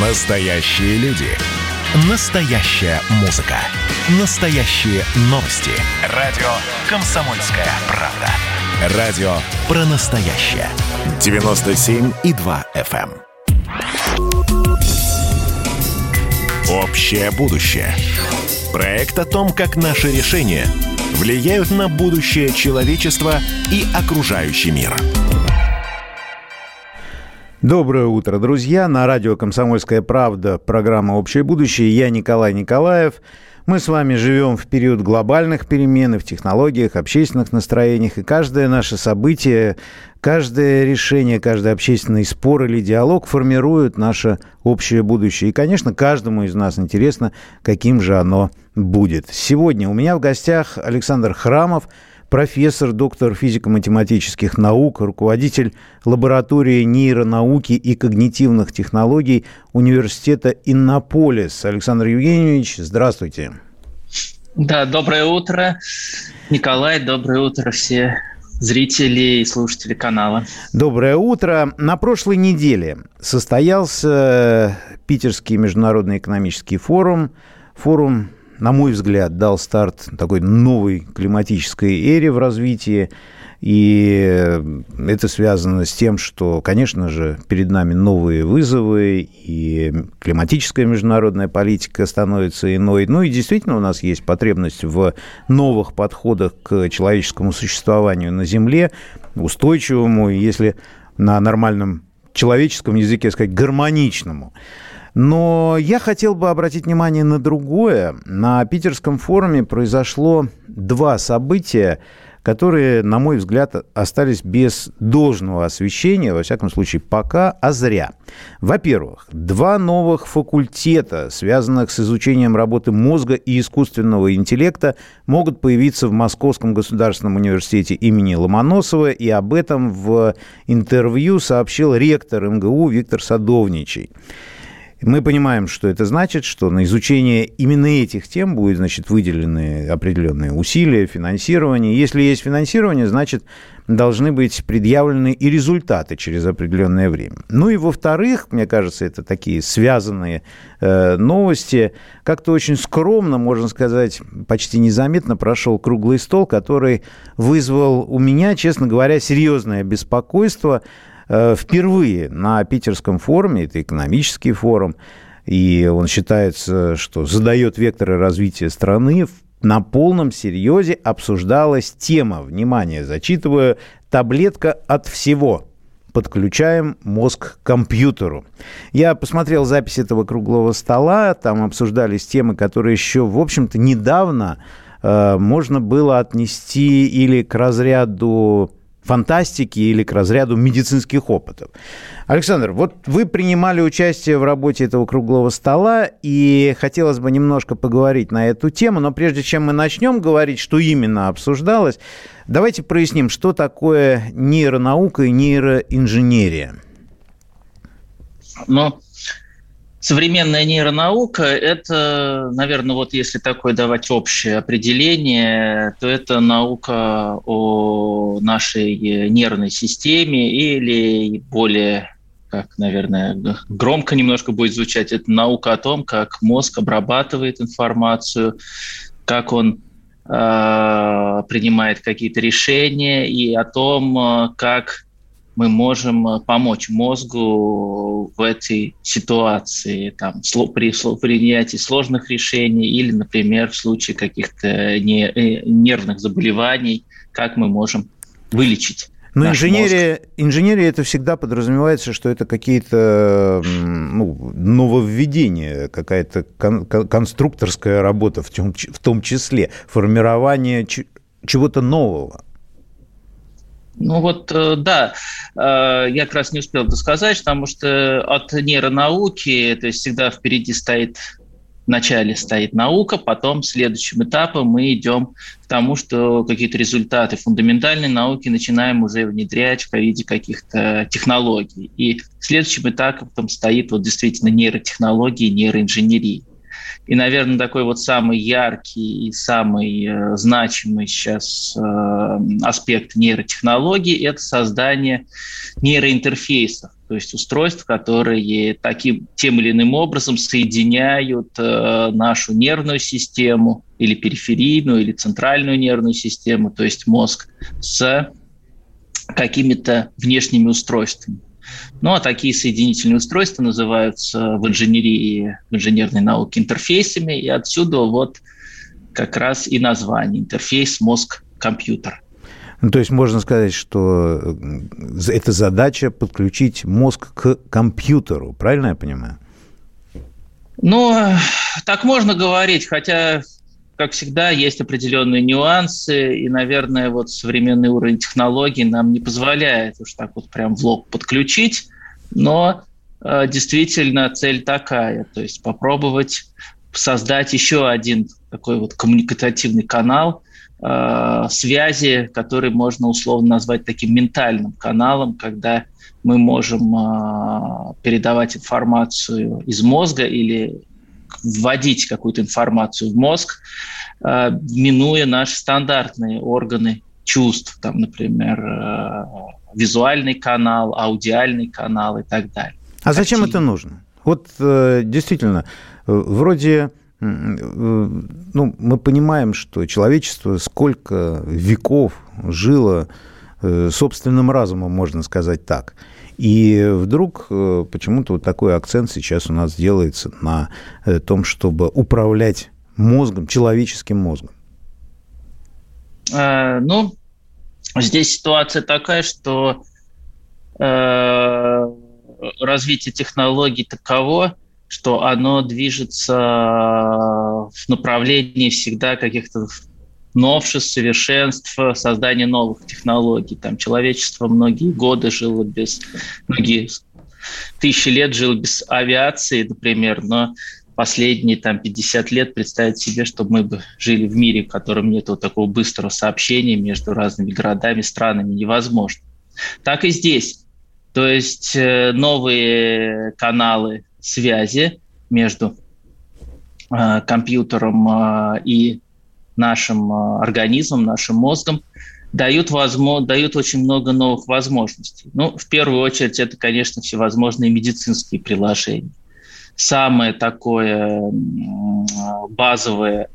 Настоящие люди. Настоящая музыка. Настоящие новости. Радио «Комсомольская правда». Радио про настоящее. 97,2 FM. эм. Общее будущее. Проект о том, как наши решения влияют на будущее человечества и окружающий мир. Доброе утро, друзья. На радио «Комсомольская правда» программа «Общее будущее». Я Николай Николаев. Мы с вами живем в период глобальных перемен в технологиях, общественных настроениях. И каждое наше событие, каждое решение, каждый общественный спор или диалог формирует наше общее будущее. И, конечно, каждому из нас интересно, каким же оно будет. Сегодня у меня в гостях Александр Храмов – профессор, доктор физико-математических наук, руководитель лаборатории нейронауки и когнитивных технологий Университета Иннополис. Александр Евгеньевич, здравствуйте. Да, доброе утро, Николай, доброе утро все зрители и слушатели канала. Доброе утро. На прошлой неделе состоялся Питерский международный экономический форум, форум на мой взгляд, дал старт такой новой климатической эре в развитии. И это связано с тем, что, конечно же, перед нами новые вызовы, и климатическая международная политика становится иной. Ну и действительно у нас есть потребность в новых подходах к человеческому существованию на Земле, устойчивому, если на нормальном человеческом языке сказать, гармоничному. Но я хотел бы обратить внимание на другое. На Питерском форуме произошло два события, которые, на мой взгляд, остались без должного освещения, во всяком случае, пока, а зря. Во-первых, два новых факультета, связанных с изучением работы мозга и искусственного интеллекта, могут появиться в Московском государственном университете имени Ломоносова, и об этом в интервью сообщил ректор МГУ Виктор Садовничий. Мы понимаем, что это значит, что на изучение именно этих тем будут, значит, выделены определенные усилия, финансирование. Если есть финансирование, значит, должны быть предъявлены и результаты через определенное время. Ну и во-вторых, мне кажется, это такие связанные э, новости. Как-то очень скромно, можно сказать, почти незаметно прошел круглый стол, который вызвал у меня, честно говоря, серьезное беспокойство – впервые на Питерском форуме, это экономический форум, и он считается, что задает векторы развития страны, на полном серьезе обсуждалась тема, внимание, зачитываю, таблетка от всего. Подключаем мозг к компьютеру. Я посмотрел запись этого круглого стола, там обсуждались темы, которые еще, в общем-то, недавно э, можно было отнести или к разряду фантастики или к разряду медицинских опытов. Александр, вот вы принимали участие в работе этого круглого стола, и хотелось бы немножко поговорить на эту тему, но прежде чем мы начнем говорить, что именно обсуждалось, давайте проясним, что такое нейронаука и нейроинженерия. Ну, Современная нейронаука – это, наверное, вот если такое давать общее определение, то это наука о нашей нервной системе или более как, наверное, громко немножко будет звучать, это наука о том, как мозг обрабатывает информацию, как он э, принимает какие-то решения и о том, как мы можем э, помочь мозгу в этой ситуации, там, при принятии сложных решений или, например, в случае каких-то э, нервных заболеваний, как мы можем вылечить но инженерия, инженерия это всегда подразумевается, что это какие-то ну, нововведения, какая-то кон- конструкторская работа в том, в том числе, формирование чего-то нового. Ну вот, э, да, э, я как раз не успел это сказать, потому что от нейронауки, то есть всегда впереди стоит вначале стоит наука, потом следующим этапом мы идем к тому, что какие-то результаты фундаментальной науки начинаем уже внедрять в виде каких-то технологий. И следующим этапом стоит вот действительно нейротехнологии, нейроинженерии. И, наверное, такой вот самый яркий и самый э, значимый сейчас э, аспект нейротехнологий – это создание нейроинтерфейсов. то есть устройств, которые таким, тем или иным образом соединяют э, нашу нервную систему или периферийную, или центральную нервную систему, то есть мозг, с какими-то внешними устройствами. Ну, а такие соединительные устройства называются в инженерии, в инженерной науке интерфейсами, и отсюда вот как раз и название интерфейс мозг-компьютер. Ну, то есть можно сказать, что э, это задача подключить мозг к компьютеру, правильно я понимаю? Ну, так можно говорить, хотя, как всегда, есть определенные нюансы, и, наверное, вот современный уровень технологий нам не позволяет уж так вот прям в лоб подключить, но э, действительно цель такая, то есть попробовать создать еще один такой вот коммуникативный канал э, связи, который можно условно назвать таким ментальным каналом, когда мы можем э, передавать информацию из мозга или вводить какую-то информацию в мозг, э, минуя наши стандартные органы чувств, там, например, э, визуальный канал, аудиальный канал и так далее. А зачем это нужно? Вот э, действительно, вроде ну, мы понимаем, что человечество сколько веков жило собственным разумом, можно сказать так. И вдруг э, почему-то вот такой акцент сейчас у нас делается на э, том, чтобы управлять мозгом, человеческим мозгом. Ну, здесь ситуация такая, что э, развитие технологий таково, что оно движется в направлении всегда каких-то новшеств, совершенств, создания новых технологий. Там человечество многие годы жило без, многие тысячи лет жило без авиации, например, но последние там 50 лет представить себе, чтобы мы бы жили в мире, в котором нет вот такого быстрого сообщения между разными городами, странами, невозможно. Так и здесь. То есть э, новые каналы связи между э, компьютером э, и нашим э, организмом, нашим мозгом, дают, возможно, дают очень много новых возможностей. Ну, в первую очередь, это, конечно, всевозможные медицинские приложения. Самое такое базовое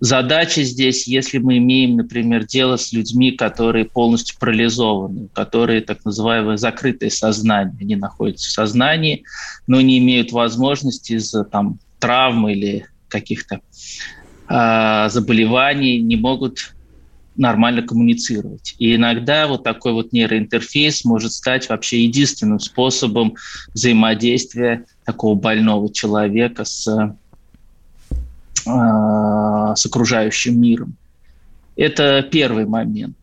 Задача здесь, если мы имеем, например, дело с людьми, которые полностью парализованы, которые так называемое закрытое сознание, они находятся в сознании, но не имеют возможности из-за там, травм или каких-то э, заболеваний, не могут нормально коммуницировать. И иногда вот такой вот нейроинтерфейс может стать вообще единственным способом взаимодействия такого больного человека с а, с окружающим миром. Это первый момент.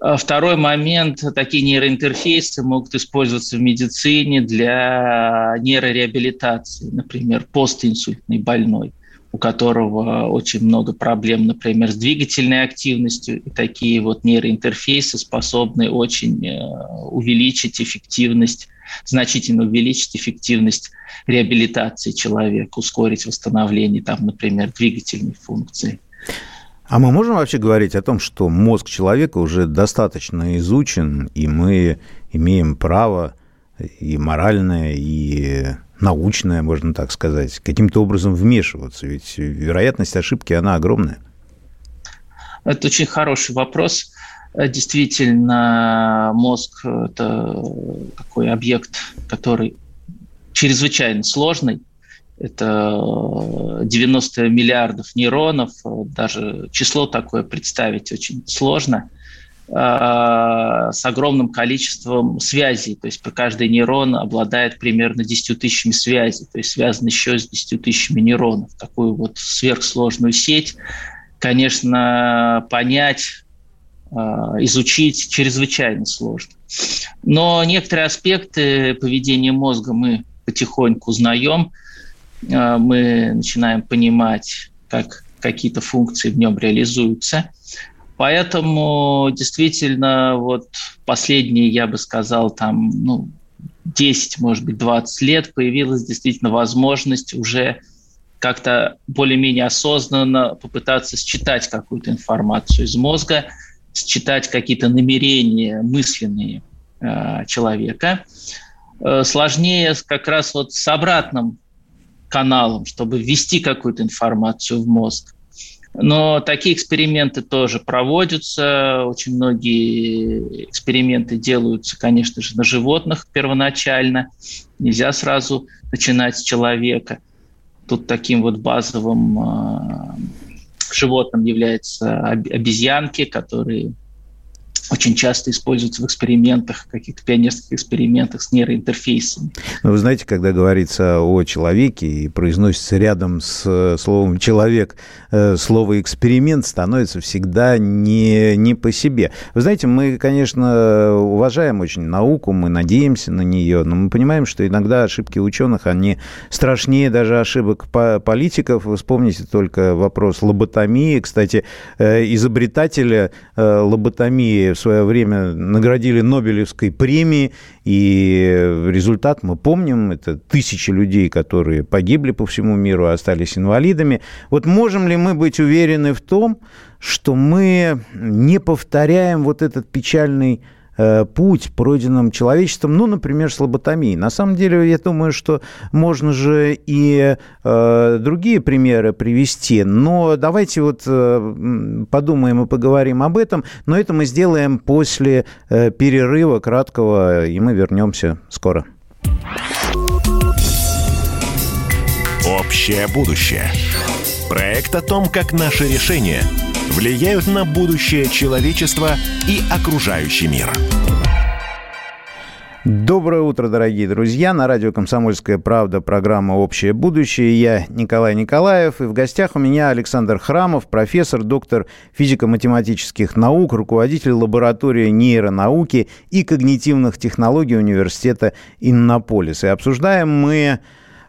А второй момент. Такие нейроинтерфейсы могут использоваться в медицине для нейрореабилитации. Например, постинсультный больной, у которого очень много проблем, например, с двигательной активностью. И такие вот нейроинтерфейсы способны очень э, увеличить эффективность значительно увеличить эффективность реабилитации человека, ускорить восстановление, там, например, двигательной функции. А мы можем вообще говорить о том, что мозг человека уже достаточно изучен, и мы имеем право и моральное, и научное, можно так сказать, каким-то образом вмешиваться? Ведь вероятность ошибки, она огромная. Это очень хороший вопрос. Э, действительно, мозг – это такой объект, который чрезвычайно сложный. Это 90 миллиардов нейронов, даже число такое представить очень сложно, с огромным количеством связей. То есть каждый нейрон обладает примерно 10 тысячами связей, то есть связан еще с 10 тысячами нейронов. Такую вот сверхсложную сеть, конечно, понять а, изучить чрезвычайно сложно. Но некоторые аспекты поведения мозга мы потихоньку узнаем, а, мы начинаем понимать, как какие-то функции в нем реализуются. Поэтому действительно вот последние, я бы сказал, там, ну, 10, может быть, 20 лет появилась действительно возможность уже как-то более-менее осознанно попытаться считать какую-то информацию из мозга – считать какие-то намерения мысленные э, человека. Э, сложнее как раз вот с обратным каналом, чтобы ввести какую-то информацию в мозг. Но такие эксперименты тоже проводятся. Очень многие эксперименты делаются, конечно же, на животных первоначально. Нельзя сразу начинать с человека. Тут таким вот базовым э, животным являются обезьянки, которые очень часто используются в экспериментах, каких-то пионерских экспериментах с нейроинтерфейсами. Ну, вы знаете, когда говорится о человеке и произносится рядом с э, словом «человек» э, слово «эксперимент», становится всегда не, не по себе. Вы знаете, мы, конечно, уважаем очень науку, мы надеемся на нее, но мы понимаем, что иногда ошибки ученых, они страшнее даже ошибок политиков. Вы вспомните только вопрос лоботомии. Кстати, э, изобретателя лоботомии в свое время наградили Нобелевской премией, и результат мы помним, это тысячи людей, которые погибли по всему миру, остались инвалидами. Вот можем ли мы быть уверены в том, что мы не повторяем вот этот печальный путь, пройденным человечеством, ну, например, с лоботомией. На самом деле, я думаю, что можно же и э, другие примеры привести, но давайте вот э, подумаем и поговорим об этом, но это мы сделаем после э, перерыва краткого, и мы вернемся скоро. Общее будущее. Проект о том, как наши решения – влияют на будущее человечества и окружающий мир. Доброе утро, дорогие друзья. На радио «Комсомольская правда» программа «Общее будущее». Я Николай Николаев. И в гостях у меня Александр Храмов, профессор, доктор физико-математических наук, руководитель лаборатории нейронауки и когнитивных технологий университета Иннополис. И обсуждаем мы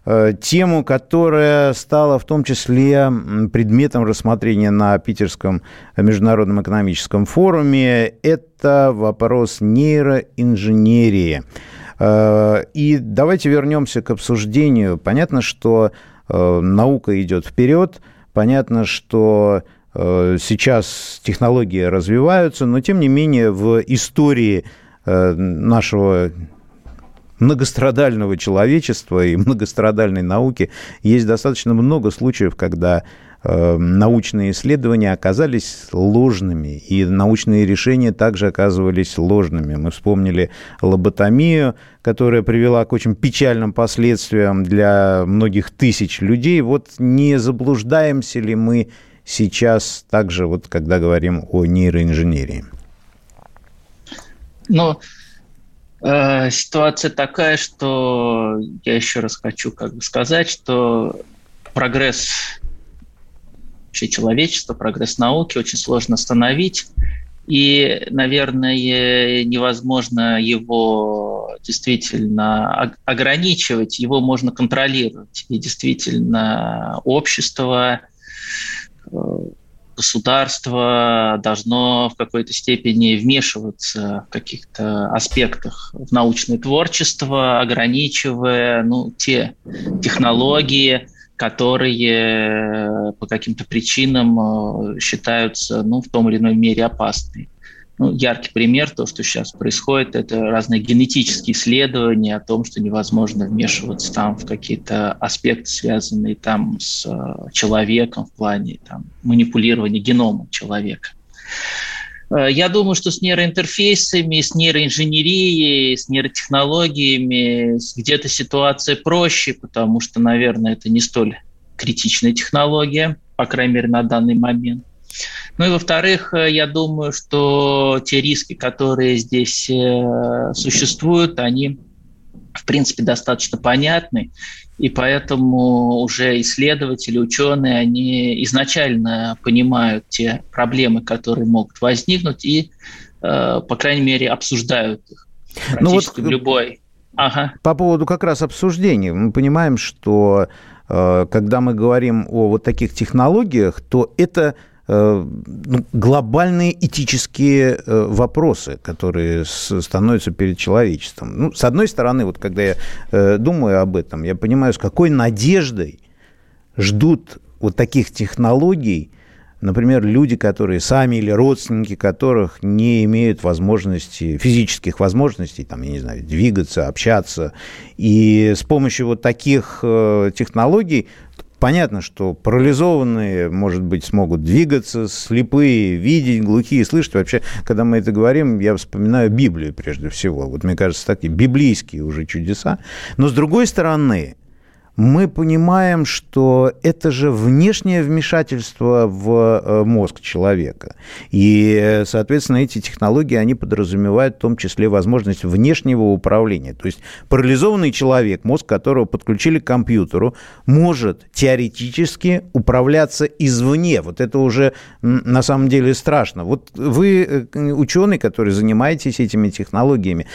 тему, которая стала в том числе предметом рассмотрения на Питерском международном экономическом форуме. Это вопрос нейроинженерии. Э, и давайте вернемся к обсуждению. Понятно, что э, наука идет вперед, понятно, что сейчас технологии развиваются, но тем не менее в истории нашего многострадального человечества и многострадальной науки есть достаточно много случаев, когда э, научные исследования оказались ложными, и научные решения также оказывались ложными. Мы вспомнили лоботомию, которая привела к очень печальным последствиям для многих тысяч людей. Вот не заблуждаемся ли мы сейчас также, вот, когда говорим о нейроинженерии? Но Э, ситуация такая, что я еще раз хочу как бы сказать, что прогресс вообще человечества, прогресс науки очень сложно остановить. И, наверное, невозможно его действительно ограничивать, его можно контролировать. И действительно общество, э, государство должно в какой-то степени вмешиваться в каких-то аспектах в научное творчество, ограничивая ну, те технологии, которые по каким-то причинам э, считаются ну, в том или иной мере опасными. Ну, яркий пример, то, что сейчас происходит, это разные генетические исследования о том, что невозможно вмешиваться там в какие-то аспекты, связанные там с э, человеком в плане там, манипулирования геномом человека. Э, я думаю, что с нейроинтерфейсами, с нейроинженерией, с нейротехнологиями где-то ситуация проще, потому что, наверное, это не столь критичная технология, по крайней мере, на данный момент. Ну и во-вторых, э, я думаю, что те риски, которые здесь э, существуют, они в принципе достаточно понятны, и поэтому уже исследователи, ученые, они изначально понимают те проблемы, которые могут возникнуть, и, э, по крайней мере, обсуждают их ну вот любой. Ага. По поводу как раз обсуждений, мы понимаем, что когда мы говорим о вот таких технологиях, то это Э, глобальные этические э, вопросы, которые становятся перед человечеством. Ну, с одной стороны, вот когда я э, думаю об этом, я понимаю, с какой надеждой ждут вот таких технологий например, люди, которые сами или родственники которых не имеют возможности, физических возможностей, там, я не знаю, двигаться, общаться. И с помощью вот таких э, технологий Понятно, что парализованные, может быть, смогут двигаться, слепые видеть, глухие слышать. Вообще, когда мы это говорим, я вспоминаю Библию прежде всего. Вот мне кажется, такие библейские уже чудеса. Но с другой стороны, мы понимаем, что это же внешнее вмешательство в э, мозг человека. И, соответственно, эти технологии, они подразумевают в том числе возможность внешнего управления. То есть парализованный человек, мозг которого подключили к компьютеру, может теоретически управляться извне. Вот это уже на самом деле страшно. Вот вы э, ученый, который занимаетесь этими технологиями,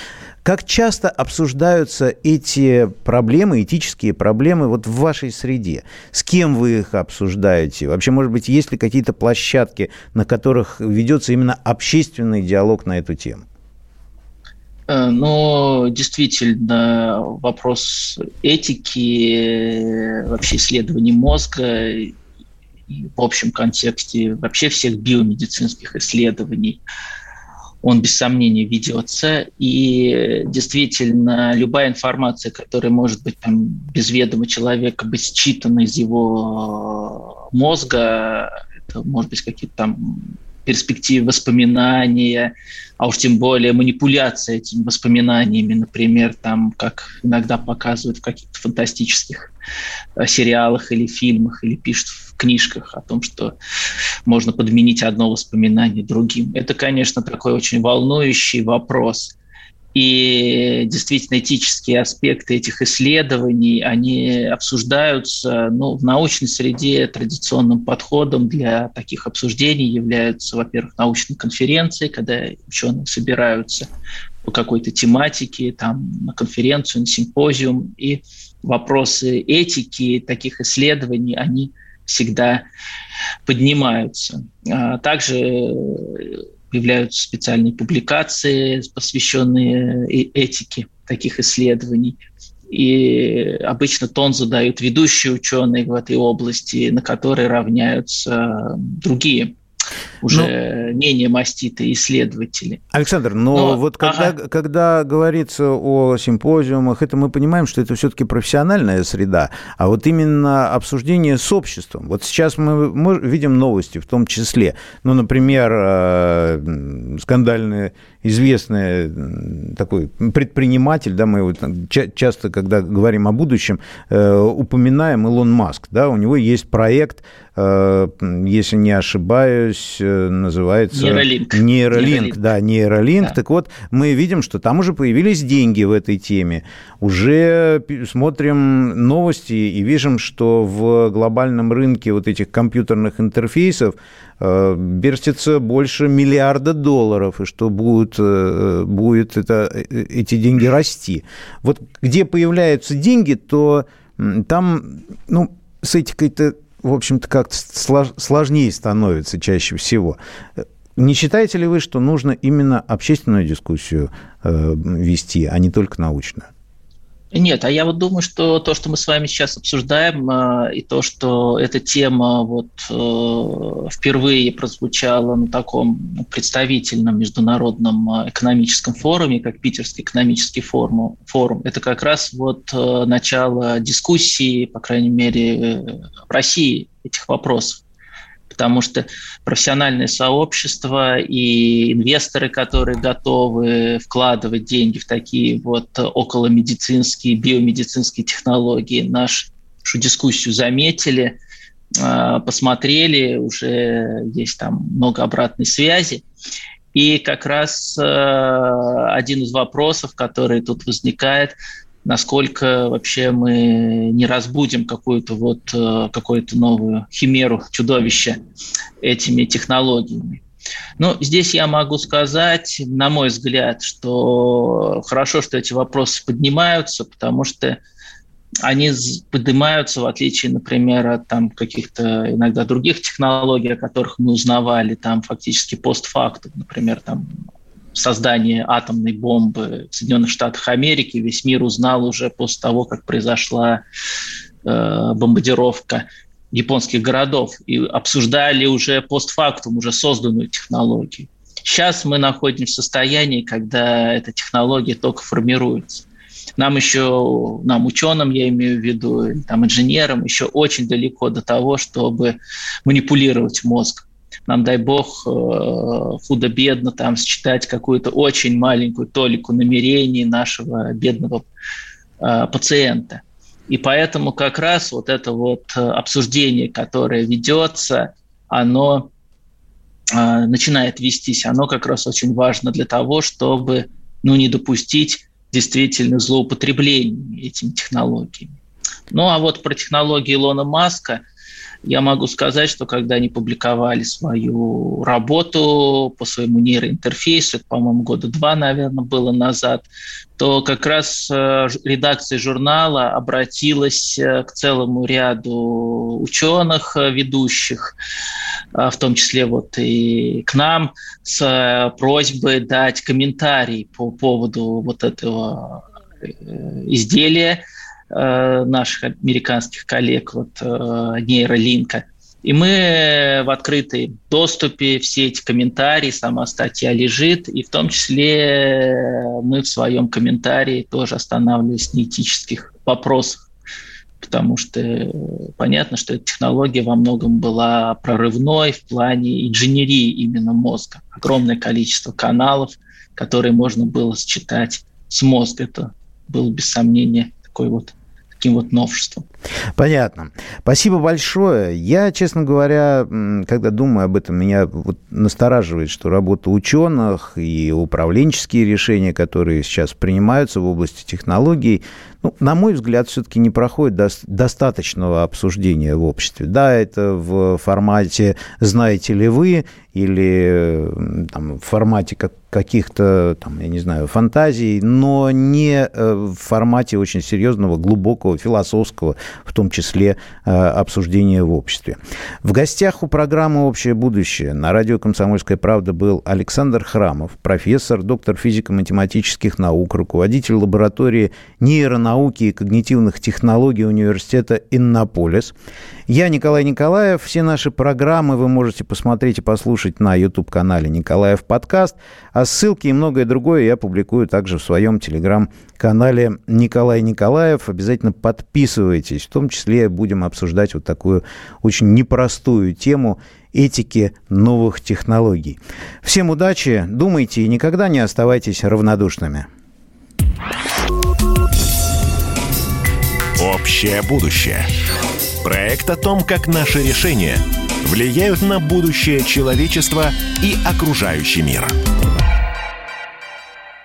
как часто обсуждаются эти проблемы, этические проблемы вот в вашей среде? С кем вы их обсуждаете? Вообще, может быть, есть ли какие-то площадки, на которых ведется именно общественный диалог на эту тему? Э, но действительно вопрос этики, вообще исследований мозга в общем контексте вообще всех биомедицинских исследований – он без сомнения ведется. И действительно, любая информация, которая может быть там, без ведома человека, быть считана из его мозга, это может быть какие-то там перспективы воспоминания, а уж тем более манипуляция этими воспоминаниями, например, там, как иногда показывают в каких-то фантастических э, сериалах или фильмах, или пишут в книжках о том, что можно подменить одно воспоминание другим. Это, конечно, такой очень волнующий вопрос. И действительно этические аспекты этих исследований, они обсуждаются ну, в научной среде традиционным подходом для таких обсуждений являются, во-первых, научные конференции, когда ученые собираются по какой-то тематике, там, на конференцию, на симпозиум, и вопросы этики таких исследований, они всегда поднимаются. А также появляются специальные публикации, посвященные э, этике таких исследований. И обычно тон задают ведущие ученые в этой области, на которые равняются другие уже ну, менее маститые исследователи. Александр, но, но вот когда, ага. когда говорится о симпозиумах, это мы понимаем, что это все-таки профессиональная среда, а вот именно обсуждение с обществом. Вот сейчас мы, мы видим новости в том числе. Ну, например, э, скандальные известный такой предприниматель, да, мы вот часто, когда говорим о будущем, э, упоминаем Илон Маск, да, у него есть проект, э, если не ошибаюсь, э, называется... Нейролинк. Нейролинк, да, нейролинк. Да. Так вот, мы видим, что там уже появились деньги в этой теме. Уже смотрим новости и видим, что в глобальном рынке вот этих компьютерных интерфейсов берстится больше миллиарда долларов, и что будет, э, будет это, э, эти деньги расти. Вот где появляются деньги, то там, ну, с этикой-то, в общем-то, как-то сложнее становится чаще всего. Не считаете ли вы, что нужно именно общественную дискуссию э, вести, а не только научную? Нет, а я вот думаю, что то, что мы с вами сейчас обсуждаем, э, и то, что эта тема вот э, впервые прозвучала на таком представительном международном э, экономическом форуме, как Питерский экономический форум, форум это как раз вот начало дискуссии, по крайней мере, в России этих вопросов потому что профессиональное сообщество и инвесторы, которые готовы вкладывать деньги в такие вот околомедицинские, биомедицинские технологии, нашу дискуссию заметили, а, посмотрели, уже есть там много обратной связи. И как раз а, один из вопросов, который тут возникает, насколько вообще мы не разбудим какую-то вот э, какую-то новую химеру, чудовище этими технологиями. Ну, здесь я могу сказать, на мой взгляд, что хорошо, что эти вопросы поднимаются, потому что они поднимаются, в отличие, например, от там, каких-то иногда других технологий, о которых мы узнавали там фактически постфактум, например, там создание атомной бомбы в Соединенных Штатах Америки весь мир узнал уже после того, как произошла э, бомбардировка японских городов и обсуждали уже постфактум, уже созданную технологию. Сейчас мы находимся в состоянии, когда эта технология только формируется. Нам еще, нам ученым, я имею в виду, там, инженерам, еще очень далеко до того, чтобы манипулировать мозг. Нам, дай бог, э, худо-бедно там считать какую-то очень маленькую толику намерений нашего бедного э, пациента. И поэтому как раз вот это вот э, обсуждение, которое ведется, оно начинает вестись, оно как раз очень важно для того, чтобы ну, не допустить действительно злоупотребления этими технологиями. Ну а вот про технологии Илона Маска – я могу сказать, что когда они публиковали свою работу по своему нейроинтерфейсу, по-моему, года два, наверное, было назад, то как раз э, редакция журнала обратилась э, к целому ряду ученых, э, ведущих, в том числе вот и к нам, с просьбой дать комментарий по поводу вот этого изделия, наших американских коллег, вот э, нейролинка. И мы в открытом доступе, все эти комментарии, сама статья лежит, и в том числе мы в своем комментарии тоже останавливались на этических вопросах, потому что понятно, что эта технология во многом была прорывной в плане инженерии именно мозга. Огромное количество каналов, которые можно было считать с мозга. Это был без сомнения такой вот таким вот новшеством. Понятно. Спасибо большое. Я, честно говоря, когда думаю об этом, меня вот настораживает, что работа ученых и управленческие решения, которые сейчас принимаются в области технологий, ну, на мой взгляд, все-таки не проходит до, достаточного обсуждения в обществе. Да, это в формате «знаете ли вы» или там, в формате как, каких-то, там, я не знаю, фантазий, но не э, в формате очень серьезного, глубокого, философского, в том числе э, обсуждения в обществе. В гостях у программы «Общее будущее» на радио «Комсомольская правда» был Александр Храмов, профессор, доктор физико-математических наук, руководитель лаборатории нейронауки и когнитивных технологий университета Иннополис. Я Николай Николаев. Все наши программы вы можете посмотреть и послушать на YouTube-канале Николаев подкаст. А ссылки и многое другое я публикую также в своем телеграм-канале Николай Николаев. Обязательно подписывайтесь. В том числе будем обсуждать вот такую очень непростую тему этики новых технологий. Всем удачи, думайте и никогда не оставайтесь равнодушными. Общее будущее. Проект о том, как наши решения влияют на будущее человечества и окружающий мир.